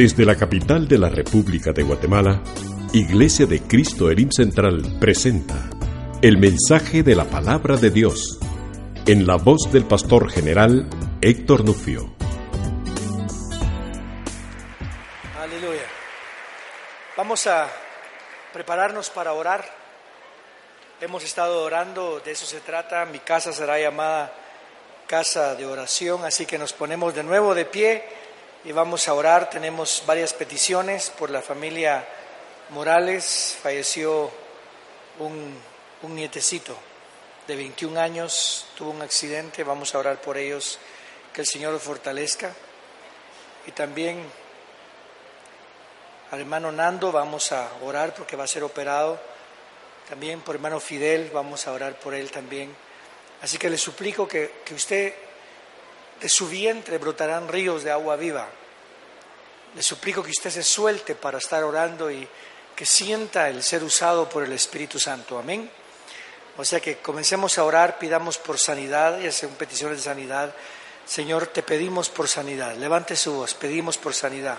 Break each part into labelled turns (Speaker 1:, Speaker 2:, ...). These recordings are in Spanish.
Speaker 1: Desde la capital de la República de Guatemala, Iglesia de Cristo Elim Central presenta el mensaje de la palabra de Dios en la voz del pastor general Héctor Nufio.
Speaker 2: Aleluya. Vamos a prepararnos para orar. Hemos estado orando, de eso se trata. Mi casa será llamada casa de oración, así que nos ponemos de nuevo de pie y vamos a orar. Tenemos varias peticiones por la familia Morales. Falleció un, un nietecito de 21 años, tuvo un accidente. Vamos a orar por ellos, que el Señor los fortalezca. Y también al hermano Nando vamos a orar porque va a ser operado. También por hermano Fidel vamos a orar por él también. Así que le suplico que, que usted de su vientre brotarán ríos de agua viva. Le suplico que usted se suelte para estar orando y que sienta el ser usado por el Espíritu Santo. Amén. O sea que comencemos a orar, pidamos por sanidad y hacemos peticiones de sanidad. Señor, te pedimos por sanidad. Levante su voz, pedimos por sanidad.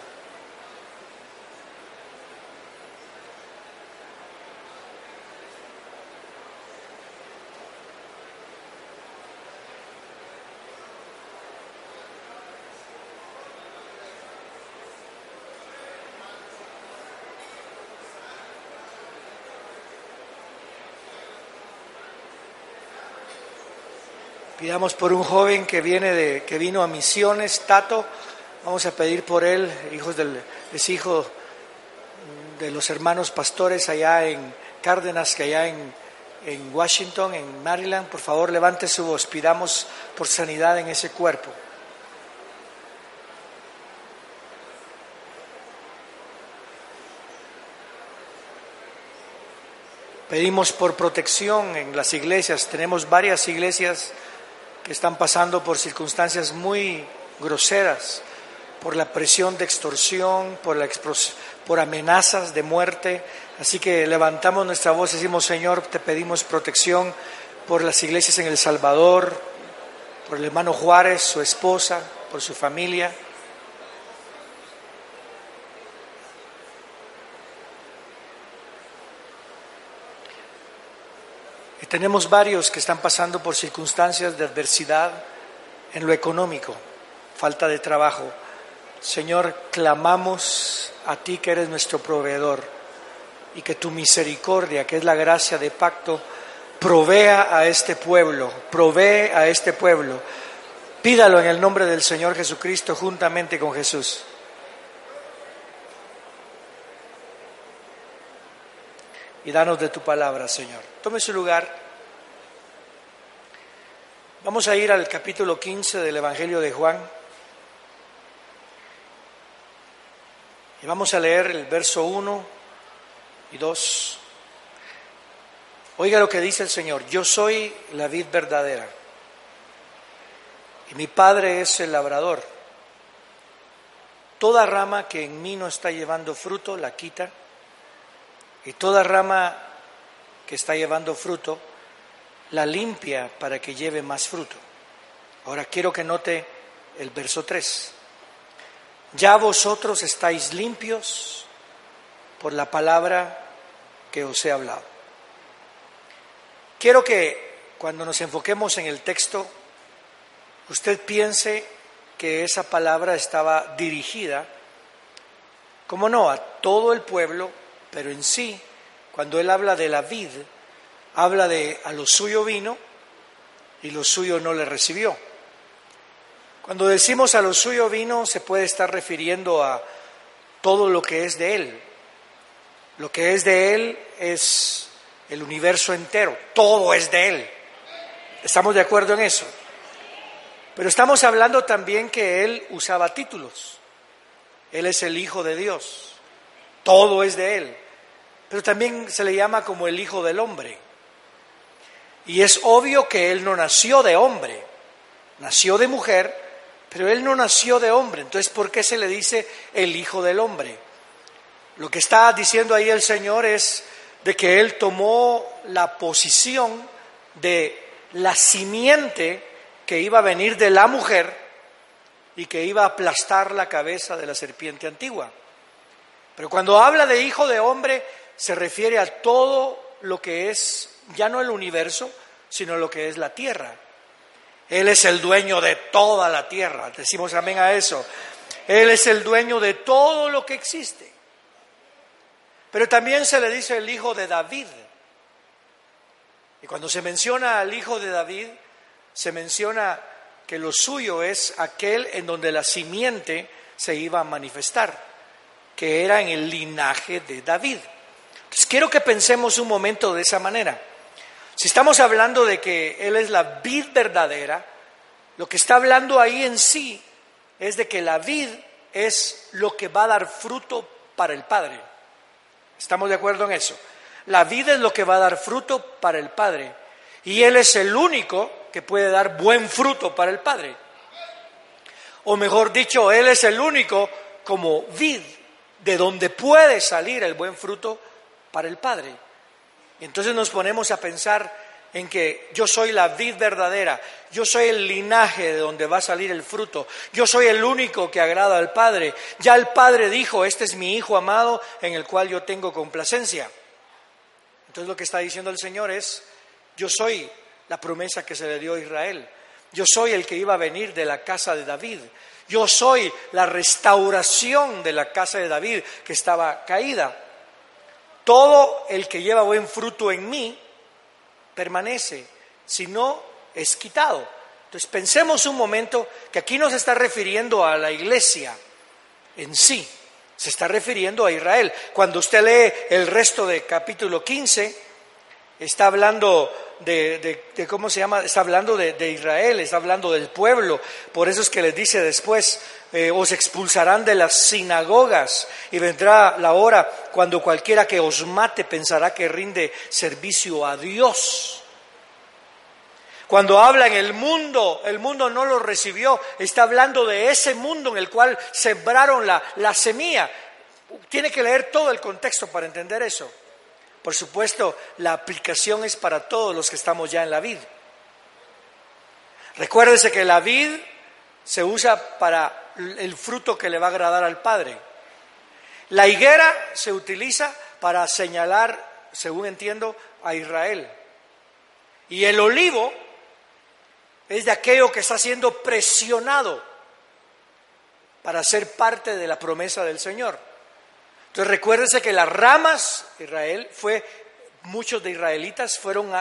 Speaker 2: Pidamos por un joven que viene de, que vino a misiones, Tato. Vamos a pedir por él, hijos del, es hijo de los hermanos pastores allá en Cárdenas, que allá en, en Washington, en Maryland. Por favor, levante su voz. Pidamos por sanidad en ese cuerpo. Pedimos por protección en las iglesias. Tenemos varias iglesias que están pasando por circunstancias muy groseras, por la presión de extorsión, por, la por amenazas de muerte. Así que levantamos nuestra voz y decimos, Señor, te pedimos protección por las iglesias en El Salvador, por el hermano Juárez, su esposa, por su familia. Tenemos varios que están pasando por circunstancias de adversidad en lo económico, falta de trabajo. Señor, clamamos a ti que eres nuestro proveedor y que tu misericordia, que es la gracia de pacto, provea a este pueblo, provee a este pueblo. Pídalo en el nombre del Señor Jesucristo juntamente con Jesús. Y danos de tu palabra, Señor. Tome su lugar. Vamos a ir al capítulo 15 del Evangelio de Juan. Y vamos a leer el verso 1 y 2. Oiga lo que dice el Señor. Yo soy la vid verdadera. Y mi Padre es el labrador. Toda rama que en mí no está llevando fruto, la quita y toda rama que está llevando fruto, la limpia para que lleve más fruto. Ahora quiero que note el verso 3. Ya vosotros estáis limpios por la palabra que os he hablado. Quiero que cuando nos enfoquemos en el texto, usted piense que esa palabra estaba dirigida, como no, a todo el pueblo pero en sí, cuando él habla de la vid, habla de a lo suyo vino y lo suyo no le recibió. Cuando decimos a lo suyo vino, se puede estar refiriendo a todo lo que es de él. Lo que es de él es el universo entero, todo es de él. ¿Estamos de acuerdo en eso? Pero estamos hablando también que él usaba títulos. Él es el Hijo de Dios. Todo es de él pero también se le llama como el Hijo del Hombre. Y es obvio que él no nació de hombre, nació de mujer, pero él no nació de hombre. Entonces, ¿por qué se le dice el Hijo del Hombre? Lo que está diciendo ahí el Señor es de que él tomó la posición de la simiente que iba a venir de la mujer y que iba a aplastar la cabeza de la serpiente antigua. Pero cuando habla de hijo de hombre, se refiere a todo lo que es ya no el universo, sino lo que es la tierra. Él es el dueño de toda la tierra. Decimos amén a eso. Él es el dueño de todo lo que existe. Pero también se le dice el hijo de David. Y cuando se menciona al hijo de David, se menciona que lo suyo es aquel en donde la simiente se iba a manifestar, que era en el linaje de David. Entonces quiero que pensemos un momento de esa manera. Si estamos hablando de que Él es la vid verdadera, lo que está hablando ahí en sí es de que la vid es lo que va a dar fruto para el Padre. ¿Estamos de acuerdo en eso? La vida es lo que va a dar fruto para el Padre. Y Él es el único que puede dar buen fruto para el Padre. O mejor dicho, Él es el único como vid de donde puede salir el buen fruto para el Padre. Entonces nos ponemos a pensar en que yo soy la vid verdadera, yo soy el linaje de donde va a salir el fruto, yo soy el único que agrada al Padre. Ya el Padre dijo, este es mi Hijo amado en el cual yo tengo complacencia. Entonces lo que está diciendo el Señor es, yo soy la promesa que se le dio a Israel, yo soy el que iba a venir de la casa de David, yo soy la restauración de la casa de David que estaba caída. Todo el que lleva buen fruto en mí permanece, si no es quitado. Entonces pensemos un momento que aquí no se está refiriendo a la iglesia en sí, se está refiriendo a Israel. Cuando usted lee el resto del capítulo 15, está hablando de, ¿cómo se llama? Está hablando de, Israel, está hablando del pueblo. Por eso es que les dice después, eh, os expulsarán de las sinagogas y vendrá la hora cuando cualquiera que os mate pensará que rinde servicio a Dios. Cuando habla en el mundo, el mundo no lo recibió, está hablando de ese mundo en el cual sembraron la, la semilla. Tiene que leer todo el contexto para entender eso. Por supuesto, la aplicación es para todos los que estamos ya en la vid. Recuérdese que la vid se usa para el fruto que le va a agradar al Padre. La higuera se utiliza para señalar, según entiendo, a Israel. Y el olivo es de aquello que está siendo presionado para ser parte de la promesa del Señor. Entonces recuérdese que las ramas, Israel, fue, muchos de israelitas fueron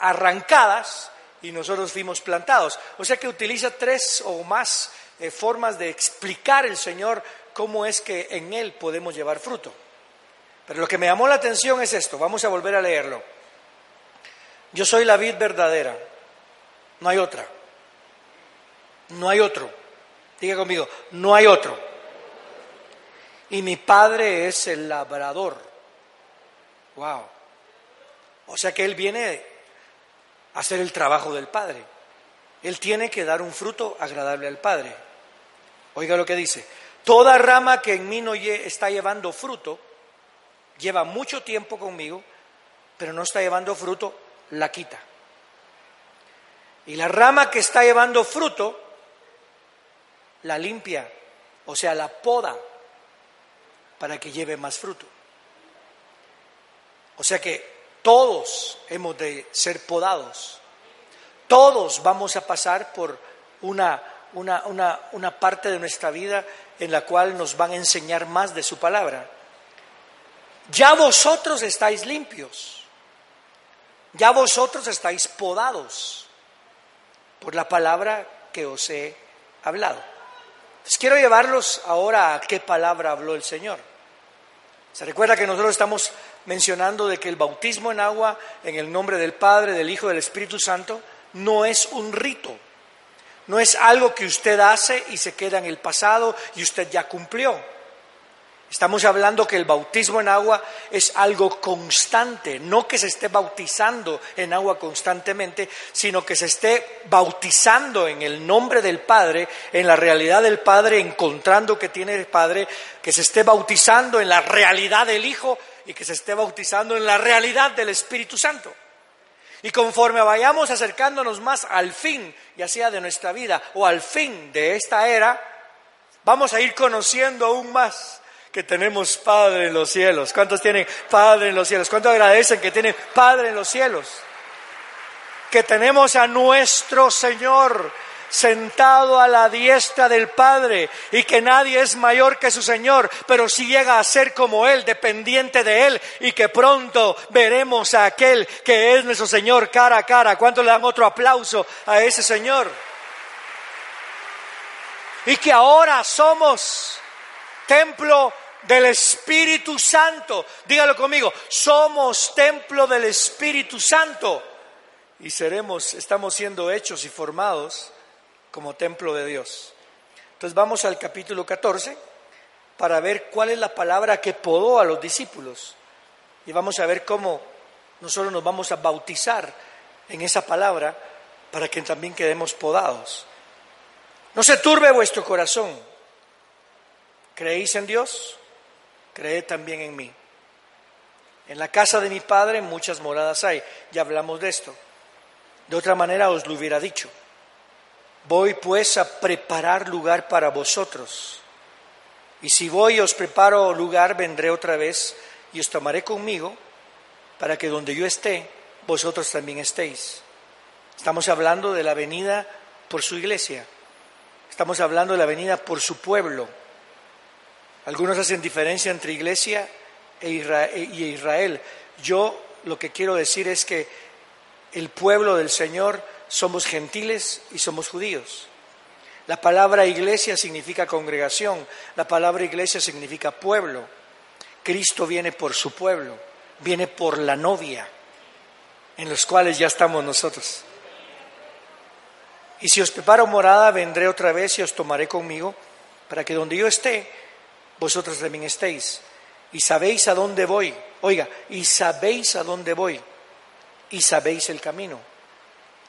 Speaker 2: arrancadas y nosotros fuimos plantados. O sea que utiliza tres o más eh, formas de explicar el Señor cómo es que en Él podemos llevar fruto. Pero lo que me llamó la atención es esto, vamos a volver a leerlo. Yo soy la vid verdadera no hay otra. No hay otro. Diga conmigo, no hay otro. Y mi padre es el labrador. Wow. O sea que él viene a hacer el trabajo del padre. Él tiene que dar un fruto agradable al padre. Oiga lo que dice. Toda rama que en mí no está llevando fruto, lleva mucho tiempo conmigo, pero no está llevando fruto, la quita. Y la rama que está llevando fruto, la limpia, o sea, la poda, para que lleve más fruto. O sea que todos hemos de ser podados. Todos vamos a pasar por una, una, una, una parte de nuestra vida en la cual nos van a enseñar más de su palabra. Ya vosotros estáis limpios. Ya vosotros estáis podados por la palabra que os he hablado. quiero llevarlos ahora a qué palabra habló el Señor. Se recuerda que nosotros estamos mencionando de que el bautismo en agua en el nombre del Padre, del Hijo del Espíritu Santo no es un rito, no es algo que usted hace y se queda en el pasado y usted ya cumplió. Estamos hablando que el bautismo en agua es algo constante, no que se esté bautizando en agua constantemente, sino que se esté bautizando en el nombre del Padre, en la realidad del Padre, encontrando que tiene el Padre, que se esté bautizando en la realidad del Hijo y que se esté bautizando en la realidad del Espíritu Santo. Y conforme vayamos acercándonos más al fin, ya sea de nuestra vida o al fin de esta era, vamos a ir conociendo aún más que tenemos Padre en los cielos. ¿Cuántos tienen Padre en los cielos? ¿Cuántos agradecen que tienen Padre en los cielos? Que tenemos a nuestro Señor sentado a la diestra del Padre y que nadie es mayor que su Señor, pero si llega a ser como Él, dependiente de Él y que pronto veremos a aquel que es nuestro Señor cara a cara. ¿Cuánto le dan otro aplauso a ese Señor? Y que ahora somos templo del Espíritu Santo. Dígalo conmigo, somos templo del Espíritu Santo y seremos, estamos siendo hechos y formados como templo de Dios. Entonces vamos al capítulo 14 para ver cuál es la palabra que podó a los discípulos y vamos a ver cómo nosotros nos vamos a bautizar en esa palabra para que también quedemos podados. No se turbe vuestro corazón. ¿Creéis en Dios? Creed también en mí. En la casa de mi Padre muchas moradas hay. Ya hablamos de esto. De otra manera os lo hubiera dicho. Voy pues a preparar lugar para vosotros. Y si voy y os preparo lugar, vendré otra vez y os tomaré conmigo para que donde yo esté, vosotros también estéis. Estamos hablando de la venida por su iglesia. Estamos hablando de la venida por su pueblo. Algunos hacen diferencia entre iglesia e y Israel. Yo lo que quiero decir es que el pueblo del Señor somos gentiles y somos judíos. La palabra iglesia significa congregación, la palabra iglesia significa pueblo. Cristo viene por su pueblo, viene por la novia, en los cuales ya estamos nosotros. Y si os preparo morada, vendré otra vez y os tomaré conmigo, para que donde yo esté, vosotros también estéis. Y sabéis a dónde voy. Oiga, y sabéis a dónde voy. Y sabéis el camino.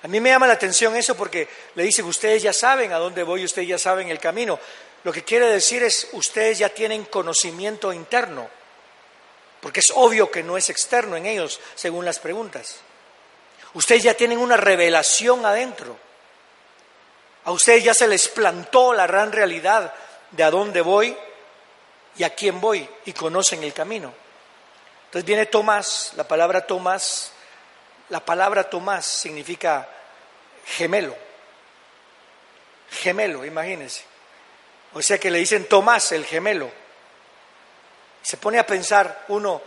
Speaker 2: A mí me llama la atención eso porque le dicen, ustedes ya saben a dónde voy, ustedes ya saben el camino. Lo que quiere decir es, ustedes ya tienen conocimiento interno, porque es obvio que no es externo en ellos, según las preguntas. Ustedes ya tienen una revelación adentro. A ustedes ya se les plantó la gran realidad de a dónde voy y a quién voy y conocen el camino. Entonces viene Tomás, la palabra Tomás la palabra Tomás significa gemelo. Gemelo, imagínense. O sea que le dicen Tomás el gemelo. Se pone a pensar uno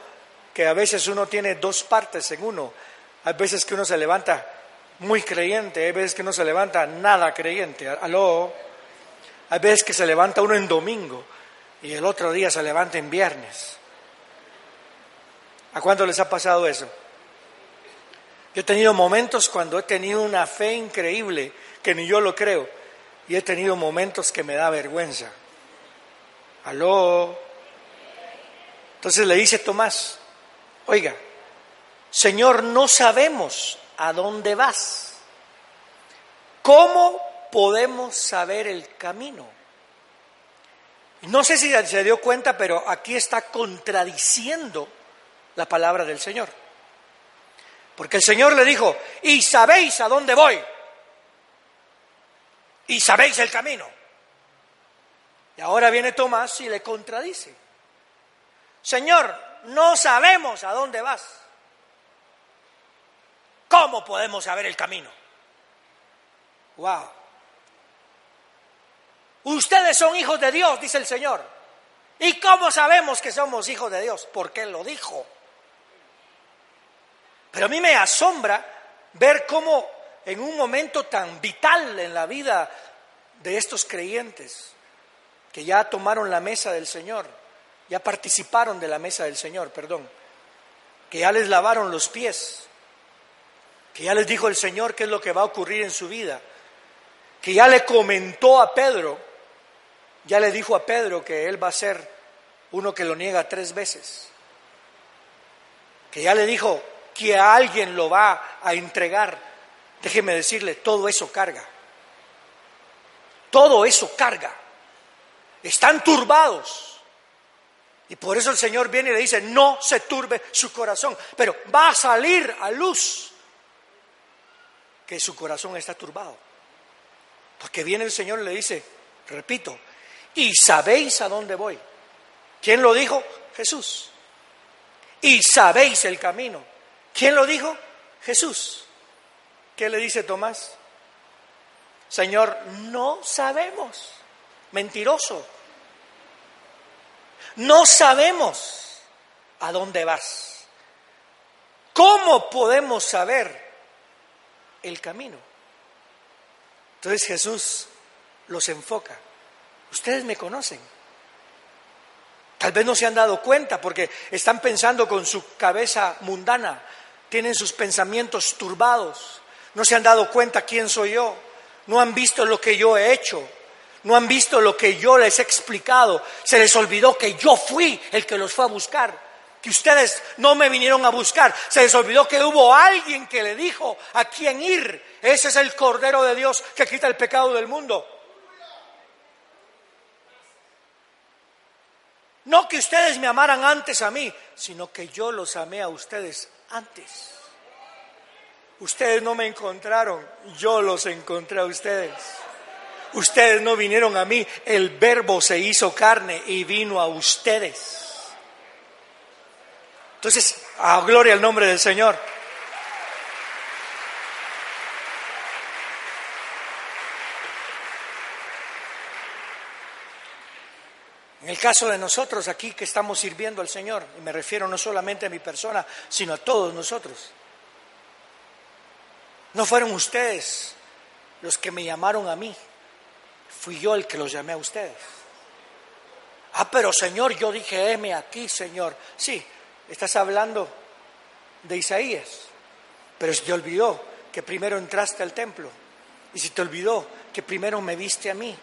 Speaker 2: que a veces uno tiene dos partes en uno. Hay veces que uno se levanta muy creyente, hay veces que uno se levanta nada creyente. Aló. Hay veces que se levanta uno en domingo y el otro día se levanta en viernes. ¿A cuánto les ha pasado eso? Yo he tenido momentos cuando he tenido una fe increíble, que ni yo lo creo, y he tenido momentos que me da vergüenza. Aló. Entonces le dice Tomás, oiga, Señor, no sabemos a dónde vas. ¿Cómo podemos saber el camino? No sé si se dio cuenta, pero aquí está contradiciendo la palabra del Señor. Porque el Señor le dijo, y sabéis a dónde voy, y sabéis el camino. Y ahora viene Tomás y le contradice. Señor, no sabemos a dónde vas. ¿Cómo podemos saber el camino? Wow. Ustedes son hijos de Dios, dice el Señor. ¿Y cómo sabemos que somos hijos de Dios? Porque Él lo dijo. Pero a mí me asombra ver cómo en un momento tan vital en la vida de estos creyentes, que ya tomaron la mesa del Señor, ya participaron de la mesa del Señor, perdón, que ya les lavaron los pies, que ya les dijo el Señor qué es lo que va a ocurrir en su vida, que ya le comentó a Pedro, ya le dijo a Pedro que él va a ser uno que lo niega tres veces, que ya le dijo, que a alguien lo va a entregar, déjeme decirle, todo eso carga. Todo eso carga. Están turbados. Y por eso el Señor viene y le dice, no se turbe su corazón, pero va a salir a luz que su corazón está turbado. Porque viene el Señor y le dice, repito, y sabéis a dónde voy. ¿Quién lo dijo? Jesús. Y sabéis el camino. ¿Quién lo dijo? Jesús. ¿Qué le dice Tomás? Señor, no sabemos. Mentiroso. No sabemos a dónde vas. ¿Cómo podemos saber el camino? Entonces Jesús los enfoca. Ustedes me conocen. Tal vez no se han dado cuenta porque están pensando con su cabeza mundana, tienen sus pensamientos turbados, no se han dado cuenta quién soy yo, no han visto lo que yo he hecho, no han visto lo que yo les he explicado, se les olvidó que yo fui el que los fue a buscar, que ustedes no me vinieron a buscar, se les olvidó que hubo alguien que le dijo a quién ir, ese es el Cordero de Dios que quita el pecado del mundo. No que ustedes me amaran antes a mí, sino que yo los amé a ustedes antes. Ustedes no me encontraron, yo los encontré a ustedes. Ustedes no vinieron a mí, el verbo se hizo carne y vino a ustedes. Entonces, a gloria al nombre del Señor. Caso de nosotros aquí que estamos sirviendo al Señor, y me refiero no solamente a mi persona, sino a todos nosotros, no fueron ustedes los que me llamaron a mí, fui yo el que los llamé a ustedes. Ah, pero Señor, yo dije, heme aquí, Señor. Sí, estás hablando de Isaías, pero se te olvidó que primero entraste al templo, y se te olvidó que primero me viste a mí,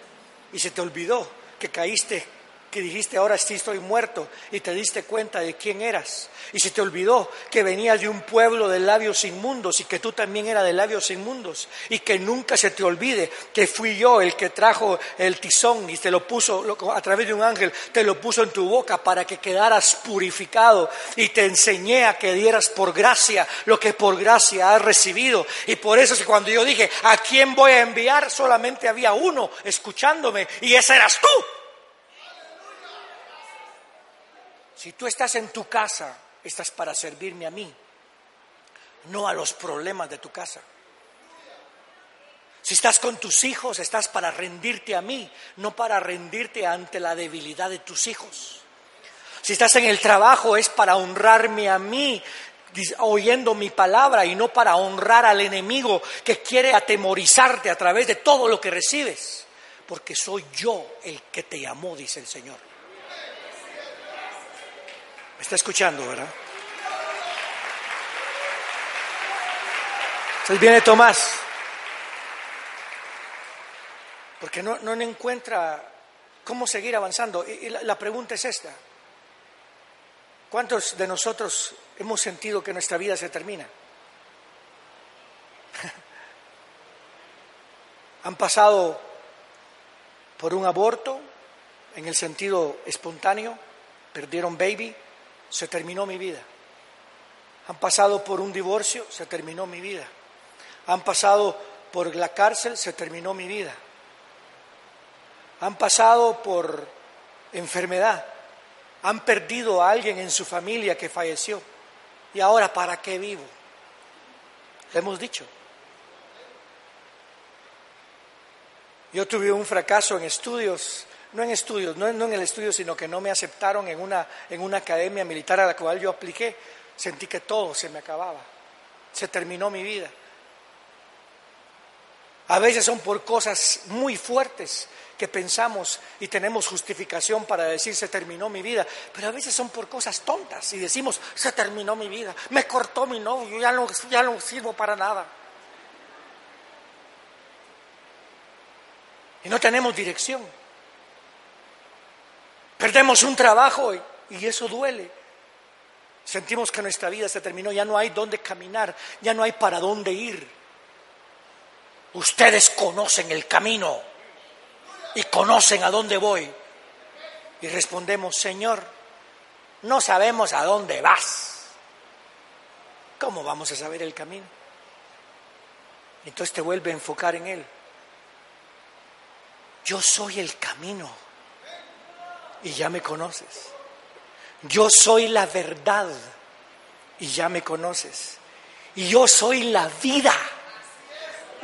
Speaker 2: y se te olvidó que caíste que dijiste ahora sí estoy muerto y te diste cuenta de quién eras. Y se te olvidó que venías de un pueblo de labios inmundos y que tú también eras de labios inmundos. Y que nunca se te olvide que fui yo el que trajo el tizón y te lo puso a través de un ángel, te lo puso en tu boca para que quedaras purificado. Y te enseñé a que dieras por gracia lo que por gracia has recibido. Y por eso es cuando yo dije, ¿a quién voy a enviar? Solamente había uno escuchándome y ese eras tú. Si tú estás en tu casa, estás para servirme a mí, no a los problemas de tu casa. Si estás con tus hijos, estás para rendirte a mí, no para rendirte ante la debilidad de tus hijos. Si estás en el trabajo, es para honrarme a mí, oyendo mi palabra y no para honrar al enemigo que quiere atemorizarte a través de todo lo que recibes. Porque soy yo el que te llamó, dice el Señor está escuchando, ¿verdad? Entonces viene Tomás, porque no, no encuentra cómo seguir avanzando. Y, la pregunta es esta. ¿Cuántos de nosotros hemos sentido que nuestra vida se termina? Han pasado por un aborto en el sentido espontáneo, perdieron baby, se terminó mi vida. Han pasado por un divorcio, se terminó mi vida. Han pasado por la cárcel, se terminó mi vida. Han pasado por enfermedad. Han perdido a alguien en su familia que falleció. Y ahora, ¿para qué vivo? Le hemos dicho. Yo tuve un fracaso en estudios no en estudios, no, en el estudio, sino que no me aceptaron en una, en una academia militar a la cual yo apliqué, sentí que todo se me acababa, se terminó mi vida. A veces son por cosas muy fuertes que pensamos y tenemos justificación para decir se terminó mi vida, pero a veces son por cosas tontas y decimos se terminó mi vida, me cortó mi novio, ya no, ya no sirvo para nada. Y no tenemos dirección. Perdemos un trabajo y, eso duele. Sentimos que nuestra vida se terminó, ya no hay dónde caminar, ya no hay para dónde ir. Ustedes conocen el camino y conocen a dónde voy. Y respondemos, Señor, no sabemos a dónde vas. ¿Cómo vamos a saber el camino? Entonces te vuelve a enfocar en Él. Yo soy el camino y ya me conoces. Yo soy la verdad y ya me conoces. Y yo soy la vida.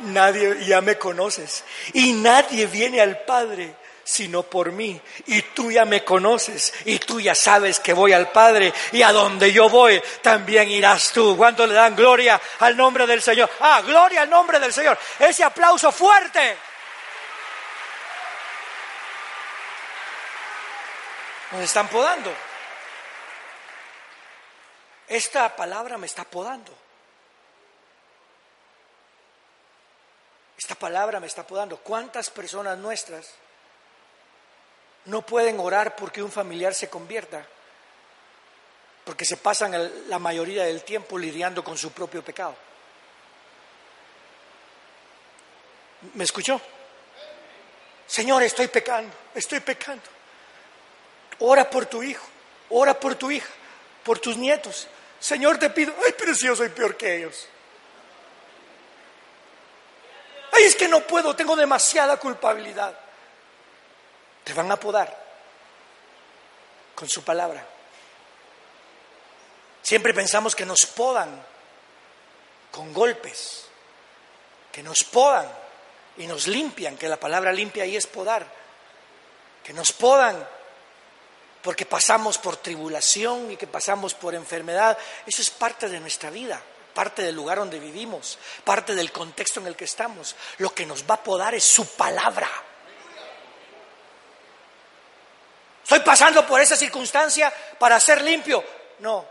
Speaker 2: Nadie ya me conoces. Y nadie viene al Padre sino por mí. Y tú ya me conoces y tú ya sabes que voy al Padre y a donde yo voy también irás tú. ¿Cuánto le dan gloria al nombre del Señor? Ah, gloria al nombre del Señor. Ese aplauso fuerte. Nos están podando. Esta palabra me está podando. Esta palabra me está podando. ¿Cuántas personas nuestras no pueden orar porque un familiar se convierta? Porque se pasan la mayoría del tiempo lidiando con su propio pecado. ¿Me escuchó? Señor, estoy pecando, estoy pecando. Ora por tu hijo, ora por tu hija, por tus nietos. Señor, te pido, ay, pero si yo soy peor que ellos. Ay, es que no puedo, tengo demasiada culpabilidad. Te van a podar con su palabra. Siempre pensamos que nos podan con golpes, que nos podan y nos limpian, que la palabra limpia ahí es podar, que nos podan porque pasamos por tribulación y que pasamos por enfermedad. Eso es parte de nuestra vida, parte del lugar donde vivimos, parte del contexto en el que estamos. Lo que nos va a podar es su palabra. Estoy pasando por esa circunstancia para ser limpio. No,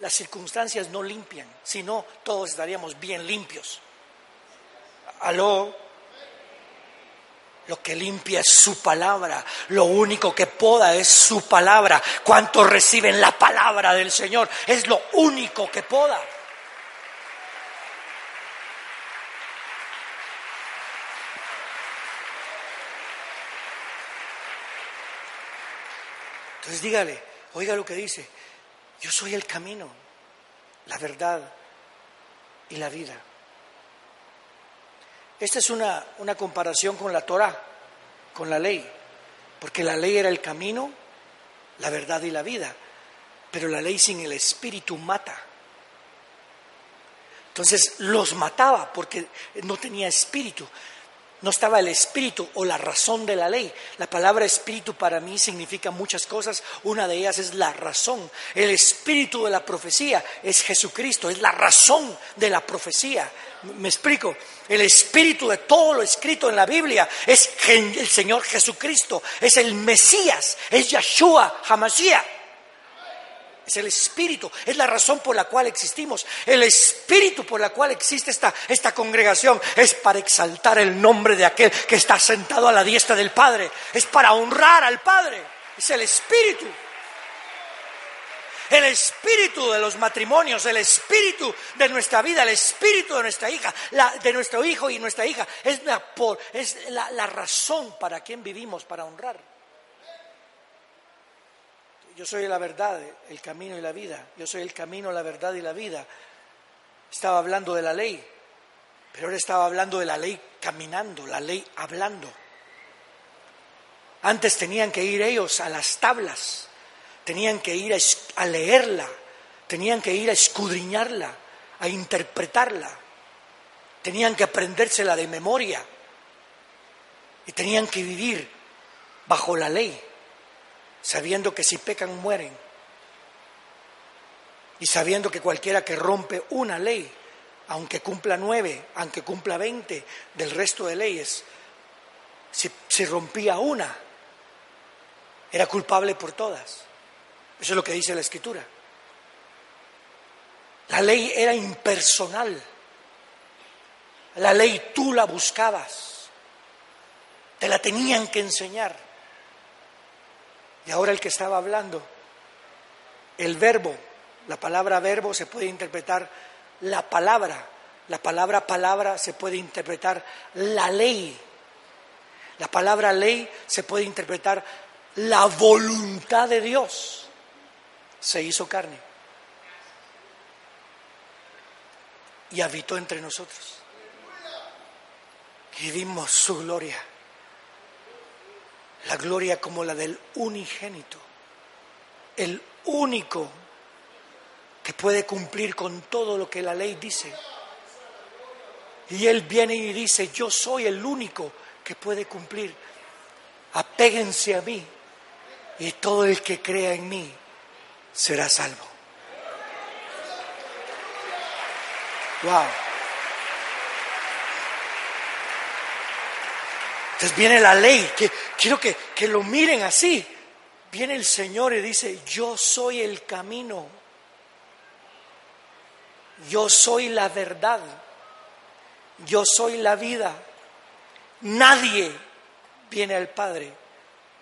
Speaker 2: las circunstancias no limpian, sino todos estaríamos bien limpios. Aló. Lo que limpia es su palabra. Lo único que poda es su palabra. ¿Cuántos reciben la palabra del Señor? Es lo único que poda. Entonces dígale, oiga lo que dice. Yo soy el camino, la verdad y la vida. Esta es una, una comparación con la Torah, con la ley, porque la ley era el camino, la verdad y la vida, pero la ley sin el espíritu mata. Entonces los mataba porque no tenía espíritu. No estaba el espíritu o la razón de la ley. La palabra espíritu para mí significa muchas cosas. Una de ellas es la razón. El espíritu de la profecía es Jesucristo, es la razón de la profecía. Me explico. El espíritu de todo lo escrito en la Biblia es el Señor Jesucristo, es el Mesías, es Yeshua Hamashiach es el espíritu, es la razón por la cual existimos. El espíritu por la cual existe esta, esta congregación es para exaltar el nombre de aquel que está sentado a la diestra del Padre, es para honrar al Padre, es el espíritu. El espíritu de los matrimonios, el espíritu de nuestra vida, el espíritu de nuestra hija, de nuestro hijo y nuestra hija, es, la, es la razón para quien vivimos, para honrar yo soy la verdad, el camino y la vida. Yo soy el camino, la verdad y la vida. Estaba hablando de la ley, pero ahora estaba hablando de la ley caminando, la ley hablando. Antes tenían que ir ellos a las tablas, tenían que ir a, leerla, tenían que ir a escudriñarla, a interpretarla, tenían que aprendérsela de memoria y tenían que vivir bajo la ley sabiendo que si pecan mueren, y sabiendo que cualquiera que rompe una ley, aunque cumpla nueve, aunque cumpla veinte del resto de leyes, si, rompía una, era culpable por todas. Eso es lo que dice la escritura. La ley era impersonal. La ley tú la buscabas. Te la tenían que enseñar. Y ahora el que estaba hablando, el verbo, la palabra verbo se puede interpretar la palabra, la palabra palabra se puede interpretar la ley, la palabra ley se puede interpretar la voluntad de Dios. Se hizo carne y habitó entre nosotros. y vimos su gloria. La gloria como la del unigénito, el único que puede cumplir con todo lo que la ley dice. Y Él viene y dice, yo soy el único que puede cumplir. Apéguense a mí y todo el que crea en mí será salvo. Wow. Entonces viene la ley, que quiero que, que lo miren así. Viene el Señor y dice, yo soy el camino, yo soy la verdad, yo soy la vida. Nadie viene al Padre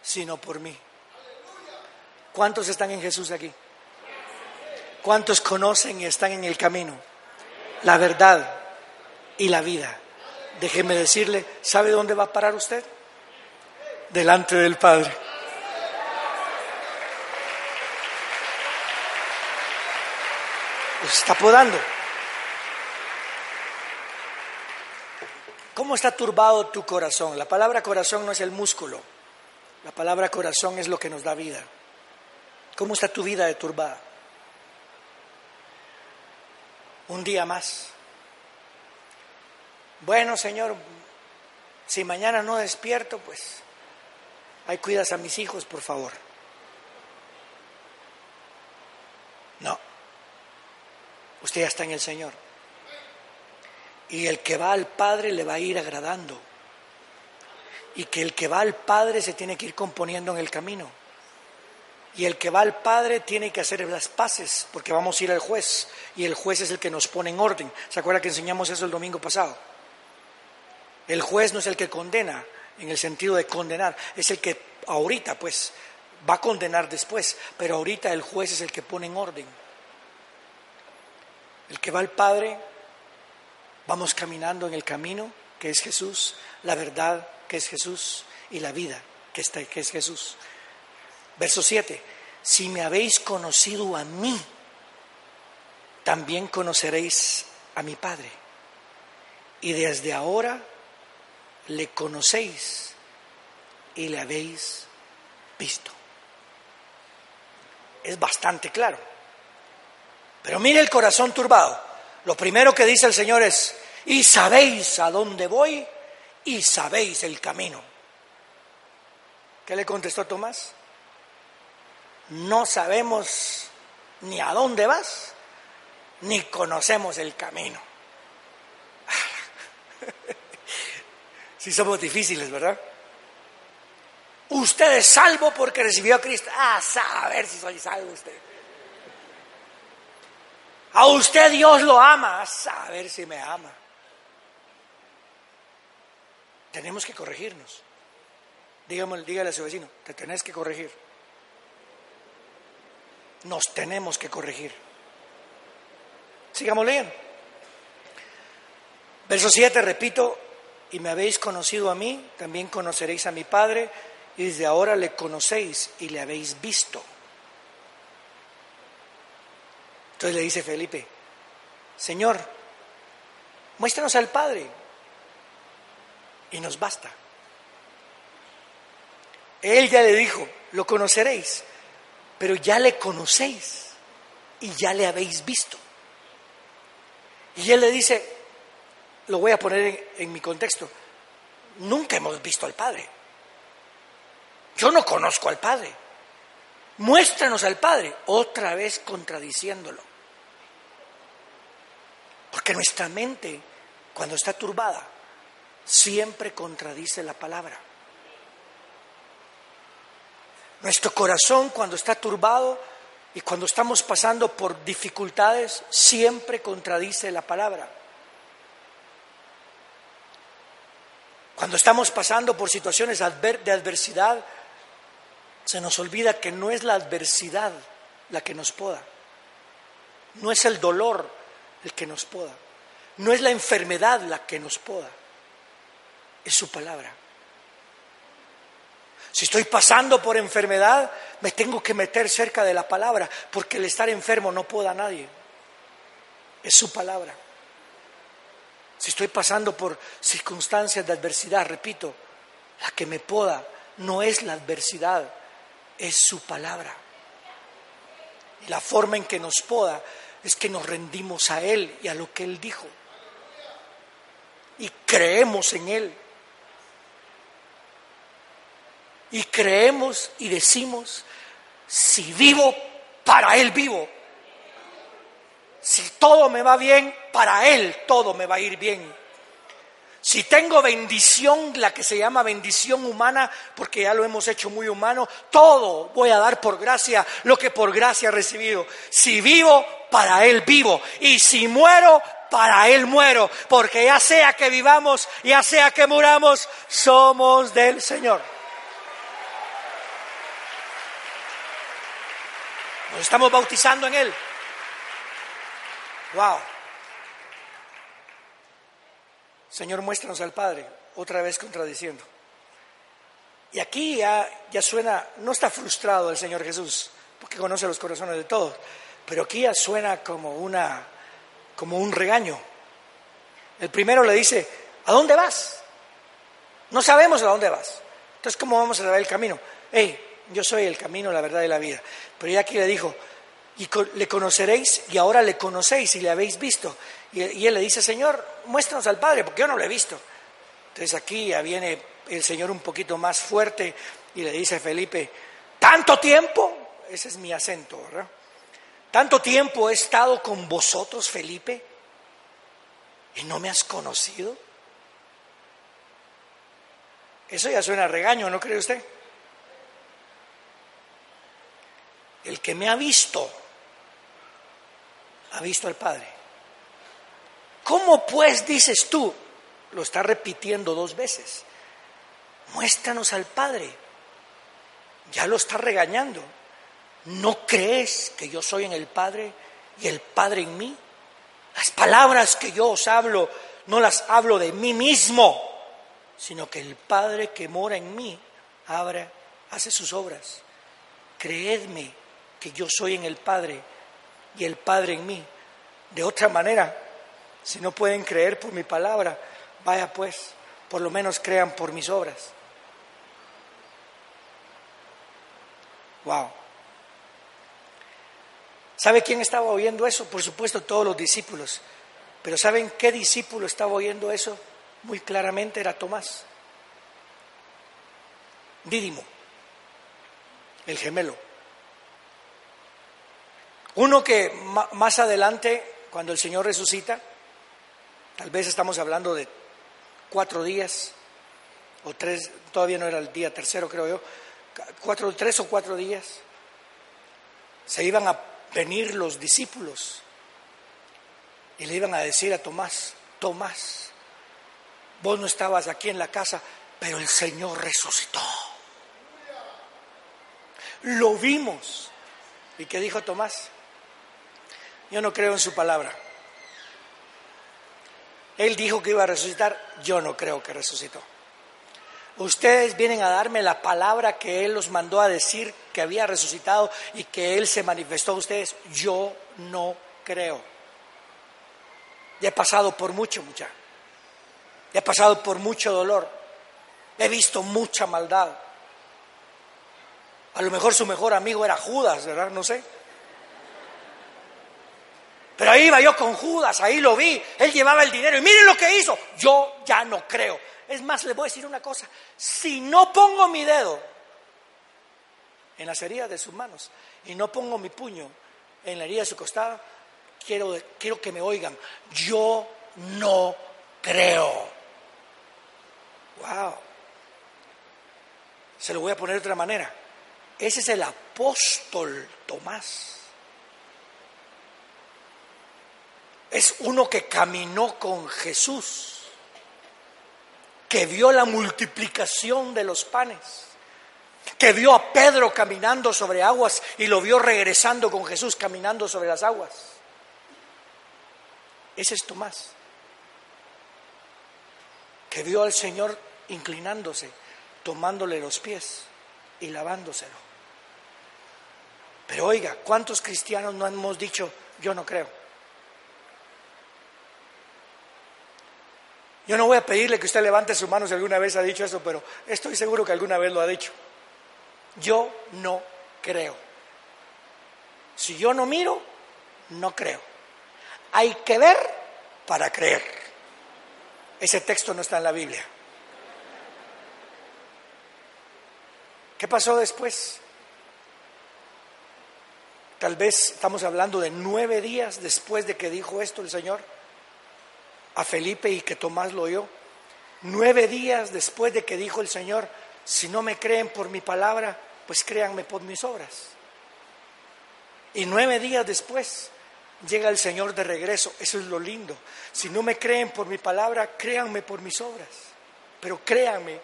Speaker 2: sino por mí. ¿Cuántos están en Jesús aquí? ¿Cuántos conocen y están en el camino? La verdad y la vida. Déjeme decirle, ¿sabe dónde va a parar usted? Delante del Padre. está podando. ¿Cómo está turbado tu corazón? La palabra corazón no es el músculo. La palabra corazón es lo que nos da vida. ¿Cómo está tu vida de turbada? Un día más. Bueno, Señor, si mañana no despierto, pues ahí cuidas a mis hijos, por favor. No. Usted ya está en el Señor. Y el que va al Padre le va a ir agradando. Y que el que va al Padre se tiene que ir componiendo en el camino. Y el que va al Padre tiene que hacer las paces, porque vamos a ir al juez. Y el juez es el que nos pone en orden. ¿Se acuerda que enseñamos eso el domingo pasado? El juez no es el que condena, en el sentido de condenar, es el que ahorita, pues, va a condenar después, pero ahorita el juez es el que pone en orden. El que va al Padre, vamos caminando en el camino que es Jesús, la verdad que es Jesús y la vida que, está, que es Jesús. Verso 7, si me habéis conocido a mí, también conoceréis a mi Padre. Y desde ahora le conocéis y le habéis visto. Es bastante claro. Pero mire el corazón turbado. Lo primero que dice el Señor es, y sabéis a dónde voy y sabéis el camino. ¿Qué le contestó Tomás? No sabemos ni a dónde vas, ni conocemos el camino. Si somos difíciles, ¿verdad? Usted es salvo porque recibió a Cristo. Ah, saber si soy salvo usted. A usted Dios lo ama, a saber si me ama. Tenemos que corregirnos. Dígame, dígale a su vecino, te tenés que corregir. Nos tenemos que corregir. Sigamos leyendo. Verso 7, repito, y me habéis conocido a mí, también conoceréis a mi Padre, y desde ahora le conocéis y le habéis visto. Entonces le dice Felipe, Señor, muéstranos al Padre y nos basta. Él ya le dijo, lo conoceréis, pero ya le conocéis y ya le habéis visto. Y él le dice, lo voy a poner en, mi contexto, nunca hemos visto al Padre. Yo no conozco al Padre. Muéstranos al Padre, otra vez contradiciéndolo. Porque nuestra mente, cuando está turbada, siempre contradice la palabra. Nuestro corazón, cuando está turbado y cuando estamos pasando por dificultades, siempre contradice la palabra. Cuando estamos pasando por situaciones de adversidad, se nos olvida que no es la adversidad la que nos poda, no es el dolor el que nos poda, no es la enfermedad la que nos poda, es su palabra. Si estoy pasando por enfermedad, me tengo que meter cerca de la palabra, porque el estar enfermo no poda a nadie, es su palabra. Si estoy pasando por circunstancias de adversidad, repito, la que me poda no es la adversidad, es su palabra. Y la forma en que nos poda es que nos rendimos a Él y a lo que Él dijo. Y creemos en Él. Y creemos y decimos, si vivo, para Él vivo. Si todo me va bien, para Él todo me va a ir bien. Si tengo bendición, la que se llama bendición humana, porque ya lo hemos hecho muy humano, todo voy a dar por gracia lo que por gracia he recibido. Si vivo, para Él vivo. Y si muero, para Él muero. Porque ya sea que vivamos, ya sea que muramos, somos del Señor. Nos estamos bautizando en Él. Wow. Señor, muéstranos al Padre, otra vez contradiciendo. Y aquí ya, suena, no está frustrado el Señor Jesús, porque conoce los corazones de todos, pero aquí ya suena como, una, como un regaño. El primero le dice, ¿a dónde vas? No sabemos a dónde vas. Entonces, ¿cómo vamos a dar el camino? Hey, yo soy el camino, la verdad y la vida. Pero ya aquí le dijo, y le conoceréis y ahora le conocéis y le habéis visto. Y, él le dice, Señor, muéstranos al Padre, porque yo no lo he visto. Entonces aquí ya viene el Señor un poquito más fuerte y le dice a Felipe, ¿tanto tiempo? Ese es mi acento, ¿verdad? ¿Tanto tiempo he estado con vosotros, Felipe? ¿Y no me has conocido? Eso ya suena a regaño, ¿no cree usted? El que me ha visto ha visto al Padre. ¿Cómo pues dices tú? Lo está repitiendo dos veces. Muéstranos al Padre. Ya lo está regañando. ¿No crees que yo soy en el Padre y el Padre en mí? Las palabras que yo os hablo no las hablo de mí mismo, sino que el Padre que mora en mí abre, hace sus obras. Creedme que yo soy en el Padre y el Padre en mí. De otra manera, si no pueden creer por mi palabra, vaya pues, por lo menos crean por mis obras. Wow. ¿Sabe quién estaba oyendo eso? Por supuesto, todos los discípulos. Pero ¿saben qué discípulo estaba oyendo eso? Muy claramente era Tomás. Dídimo, el gemelo. Uno que más adelante, cuando el Señor resucita, tal vez estamos hablando de cuatro días o tres, todavía no era el día tercero creo yo, cuatro, tres o cuatro días, se iban a venir los discípulos y le iban a decir a Tomás, Tomás, vos no estabas aquí en la casa, pero el Señor resucitó. Lo vimos. ¿Y qué dijo Tomás? Yo no creo en su palabra. Él dijo que iba a resucitar, yo no creo que resucitó. Ustedes vienen a darme la palabra que Él los mandó a decir que había resucitado y que Él se manifestó a ustedes. Yo no creo. Ya he pasado por mucho, mucha. He pasado por mucho dolor. He visto mucha maldad. A lo mejor su mejor amigo era Judas, ¿verdad? No sé. Pero ahí iba yo con Judas, ahí lo vi, él llevaba el dinero y miren lo que hizo. Yo ya no creo. Es más, le voy a decir una cosa, si no pongo mi dedo en las heridas de sus manos y no pongo mi puño en la herida de su costado, quiero, quiero que me oigan, yo no creo. Wow. Se lo voy a poner de otra manera. Ese es el apóstol Tomás. Es uno que caminó con Jesús, que vio la multiplicación de los panes, que vio a Pedro caminando sobre aguas y lo vio regresando con Jesús caminando sobre las aguas. Ese es Tomás, que vio al Señor inclinándose, tomándole los pies y lavándoselo. Pero oiga, ¿cuántos cristianos no hemos dicho, yo no creo? Yo no voy a pedirle que usted levante su mano si alguna vez ha dicho eso, pero estoy seguro que alguna vez lo ha dicho. Yo no creo. Si yo no miro, no creo. Hay que ver para creer. Ese texto no está en la Biblia. ¿Qué pasó después? Tal vez estamos hablando de nueve días después de que dijo esto el Señor a Felipe y que Tomás lo oyó. Nueve días después de que dijo el Señor, si no me creen por mi palabra, pues créanme por mis obras. Y nueve días después llega el Señor de regreso. Eso es lo lindo. Si no me creen por mi palabra, créanme por mis obras. Pero créanme,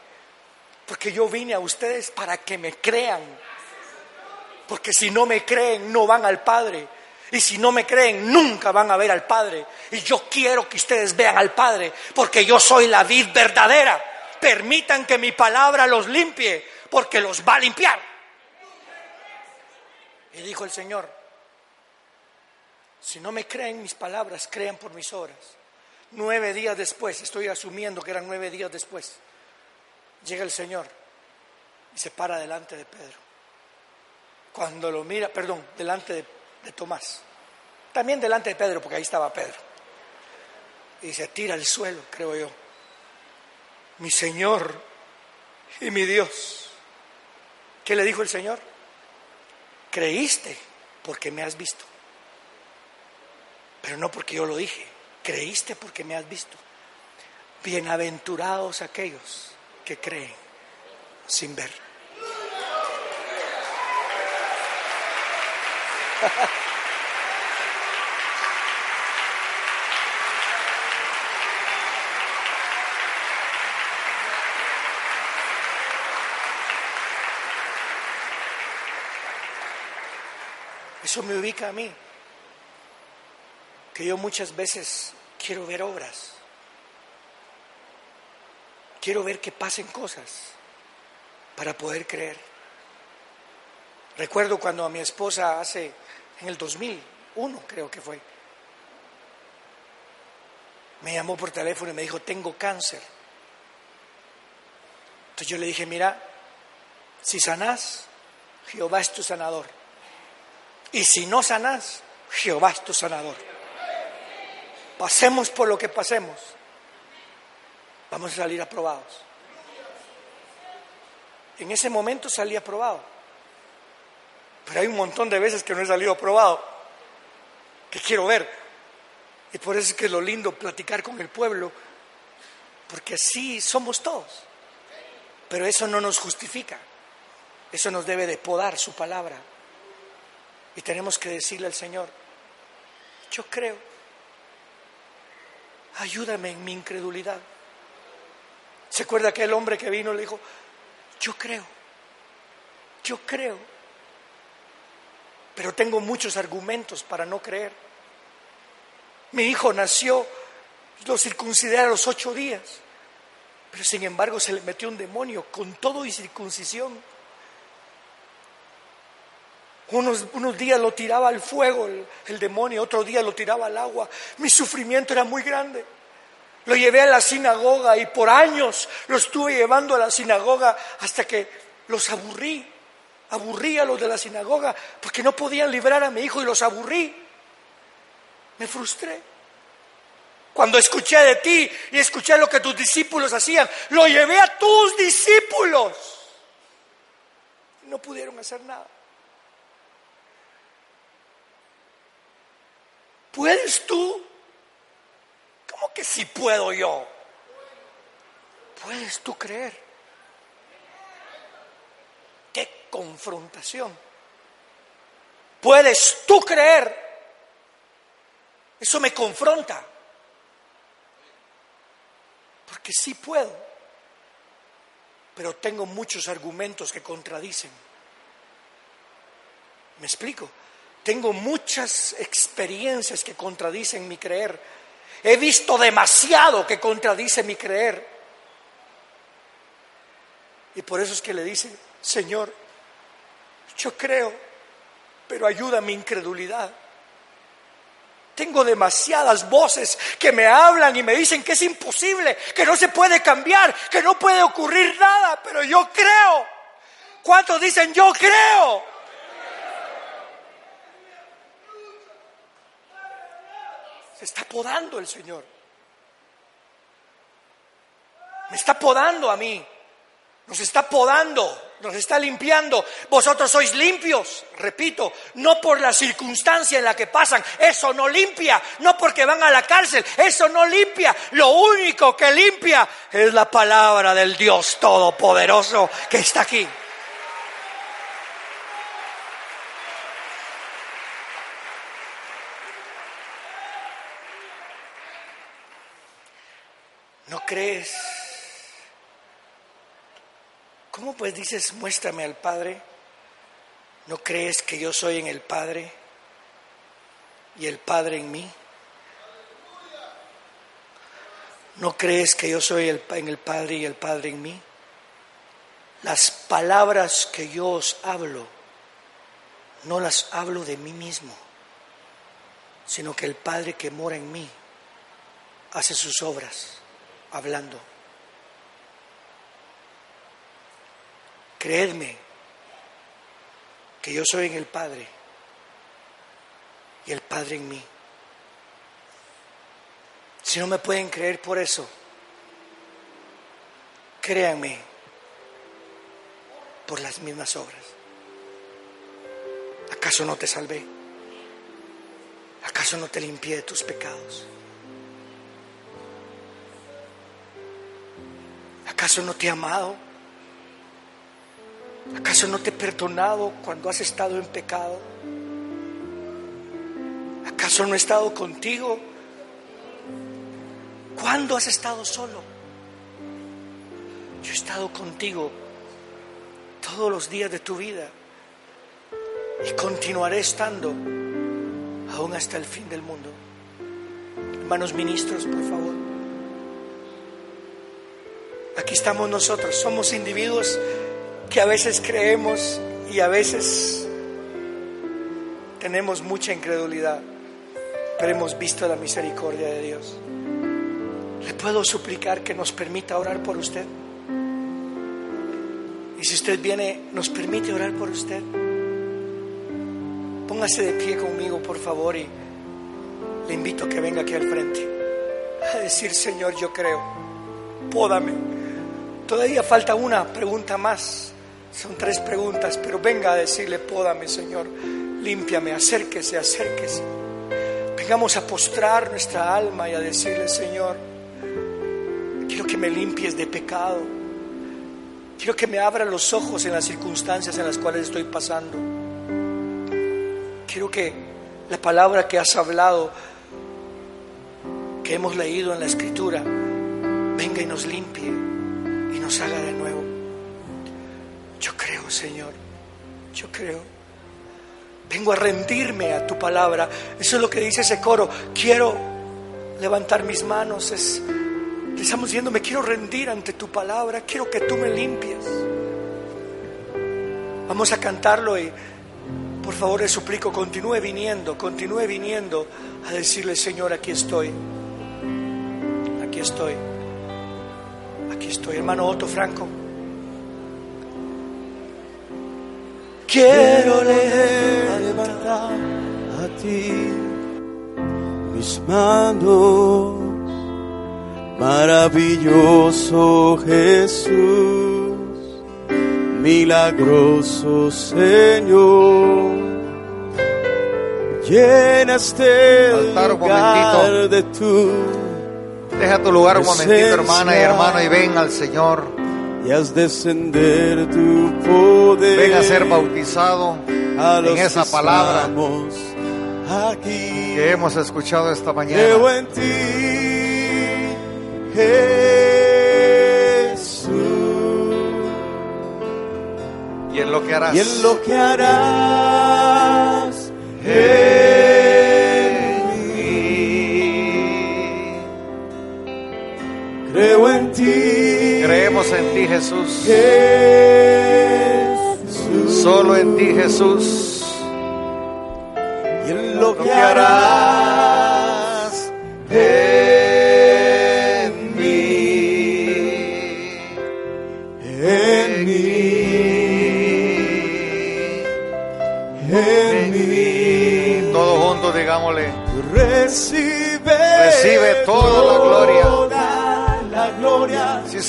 Speaker 2: porque yo vine a ustedes para que me crean. Porque si no me creen, no van al Padre. Y si no me creen, nunca van a ver al Padre. Y yo quiero que ustedes vean al Padre, porque yo soy la vid verdadera. Permitan que mi palabra los limpie, porque los va a limpiar. Y dijo el Señor, si no me creen mis palabras, crean por mis obras. Nueve días después, estoy asumiendo que eran nueve días después, llega el Señor y se para delante de Pedro. Cuando lo mira, perdón, delante de de Tomás. También delante de Pedro, porque ahí estaba Pedro. Y se tira al suelo, creo yo. Mi Señor y mi Dios. ¿Qué le dijo el Señor? Creíste porque me has visto. Pero no porque yo lo dije. Creíste porque me has visto. Bienaventurados aquellos que creen sin ver. Eso me ubica a mí, que yo muchas veces quiero ver obras, quiero ver que pasen cosas para poder creer. Recuerdo cuando a mi esposa hace, en el 2001 creo que fue, me llamó por teléfono y me dijo, tengo cáncer. Entonces yo le dije, mira, si sanás, Jehová es tu sanador. Y si no sanás, Jehová es tu sanador. Pasemos por lo que pasemos, vamos a salir aprobados. En ese momento salí aprobado. Pero hay un montón de veces que no he salido aprobado, que quiero ver. Y por eso es que es lo lindo platicar con el pueblo, porque así somos todos. Pero eso no nos justifica. Eso nos debe de podar su palabra. Y tenemos que decirle al Señor, yo creo, ayúdame en mi incredulidad. ¿Se acuerda aquel hombre que vino y le dijo, yo creo, yo creo, pero tengo muchos argumentos para no creer. Mi hijo nació, lo circuncidé a los ocho días, pero sin embargo se le metió un demonio con todo y circuncisión. Unos, unos días lo tiraba al fuego el, el demonio, otro día lo tiraba al agua. Mi sufrimiento era muy grande. Lo llevé a la sinagoga y por años lo estuve llevando a la sinagoga hasta que los aburrí aburrí a los de la sinagoga porque no podían librar a mi hijo y los aburrí. Me frustré. Cuando escuché de ti y escuché lo que tus discípulos hacían, lo llevé a tus discípulos. No pudieron hacer nada. ¿Puedes tú? ¿Cómo que si puedo yo? ¿Puedes tú creer? Confrontación. ¿Puedes tú creer? Eso me confronta. Porque sí puedo, pero tengo muchos argumentos que contradicen. ¿Me explico? Tengo muchas experiencias que contradicen mi creer. He visto demasiado que contradice mi creer. Y por eso es que le dice, Señor, yo creo, pero ayuda mi incredulidad. Tengo demasiadas voces que me hablan y me dicen que es imposible, que no se puede cambiar, que no puede ocurrir nada, pero yo creo. ¿Cuántos dicen yo creo? Se está podando el Señor. Me está podando a mí. Nos está podando, nos está limpiando. Vosotros sois limpios, repito, no por la circunstancia en la que pasan, eso no limpia, no porque van a la cárcel, eso no limpia. Lo único que limpia es la palabra del Dios Todopoderoso que está aquí. ¿No crees? ¿Cómo pues dices, muéstrame al Padre? ¿No crees que yo soy en el Padre y el Padre en mí? ¿No crees que yo soy en el Padre y el Padre en mí? Las palabras que yo os hablo, no las hablo de mí mismo, sino que el Padre que mora en mí hace sus obras hablando. Creedme que yo soy en el Padre y el Padre en mí. Si no me pueden creer por eso, créanme por las mismas obras. ¿Acaso no te salvé? ¿Acaso no te limpié de tus pecados? ¿Acaso no te he amado? ¿Acaso no te he perdonado cuando has estado en pecado? ¿Acaso no he estado contigo? ¿Cuándo has estado solo? Yo he estado contigo todos los días de tu vida y continuaré estando aún hasta el fin del mundo. Hermanos ministros, por favor. Aquí estamos nosotros, somos individuos que a veces creemos y a veces tenemos mucha incredulidad, pero hemos visto la misericordia de Dios. ¿Le puedo suplicar que nos permita orar por usted? Y si usted viene, ¿nos permite orar por usted? Póngase de pie conmigo, por favor, y le invito a que venga aquí al frente a decir, Señor, yo creo, pódame. Todavía falta una pregunta más. Son tres preguntas, pero venga a decirle, pódame, Señor, límpiame, acérquese, acérquese. Vengamos a postrar nuestra alma y a decirle, Señor, quiero que me limpies de pecado. Quiero que me abra los ojos en las circunstancias en las cuales estoy pasando. Quiero que la palabra que has hablado, que hemos leído en la escritura, venga y nos limpie y nos haga de nuevo. Yo creo, Señor, yo creo. Vengo a rendirme a tu palabra. Eso es lo que dice ese coro. Quiero levantar mis manos. Es, estamos diciendo, me quiero rendir ante tu palabra. Quiero que tú me limpies. Vamos a cantarlo y por favor le suplico, continúe viniendo, continúe viniendo a decirle, Señor, aquí estoy. Aquí estoy. Aquí estoy, hermano Otto Franco.
Speaker 3: Quiero levantar a ti. Mis manos, maravilloso Jesús, milagroso Señor. Llena este lugar de tu
Speaker 4: Deja tu lugar un momentito, hermana y hermano, y ven al Señor.
Speaker 3: Y haz descender tu poder.
Speaker 4: Ven a ser bautizado en esa palabra
Speaker 3: aquí.
Speaker 4: que hemos escuchado esta mañana.
Speaker 3: Creo en ti, Jesús.
Speaker 4: Y en lo que harás.
Speaker 3: Y en lo que harás. Creo
Speaker 4: creemos en ti, Jesús. Solo en ti, Jesús.
Speaker 3: Y en lo, que harás en
Speaker 4: mí. En mí. En
Speaker 3: mí. Todos juntos,
Speaker 4: digámosle.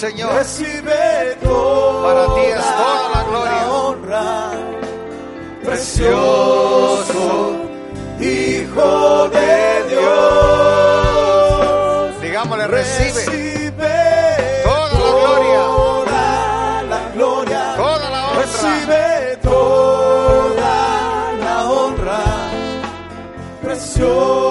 Speaker 4: Señor.
Speaker 3: Recibe toda
Speaker 4: Para ti es toda la gloria.
Speaker 3: honra. Precioso Hijo de Dios.
Speaker 4: Digámosle, recibe
Speaker 3: Recibe
Speaker 4: toda la gloria.
Speaker 3: toda la gloria.
Speaker 4: toda la honra.
Speaker 3: Recibe toda la honra, precioso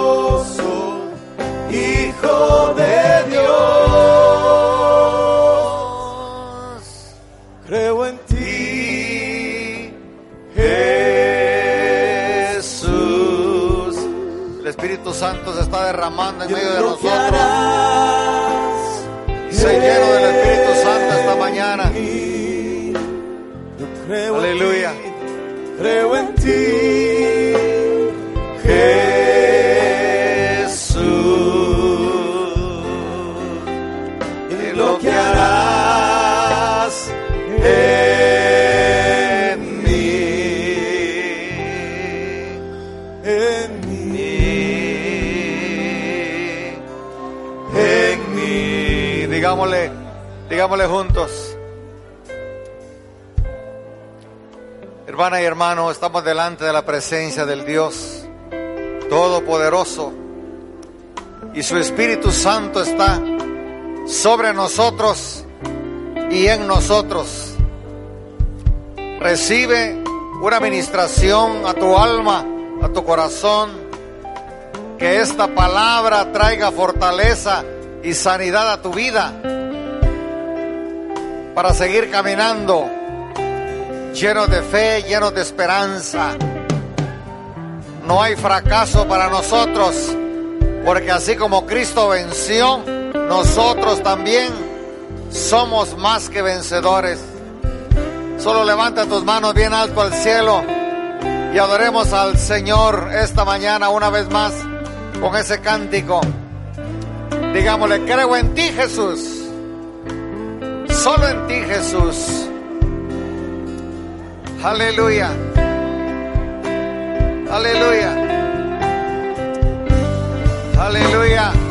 Speaker 4: Santo se está derramando en medio de nosotros. Sé lleno del Espíritu Santo esta mañana. Aleluya. Digámosle juntos. Hermana y hermano, estamos delante de la presencia del Dios Todopoderoso y su Espíritu Santo está sobre nosotros y en nosotros. Recibe una administración a tu alma, a tu corazón, que esta palabra traiga fortaleza y sanidad a tu vida para seguir caminando llenos de fe, llenos de esperanza. No hay fracaso para nosotros, porque así como Cristo venció, nosotros también somos más que vencedores. Solo levanta tus manos bien alto al cielo y adoremos al Señor esta mañana una vez más con ese cántico. Digámosle, creo en ti Jesús. Solo en ti Jesús. Aleluya. Aleluya. Aleluya.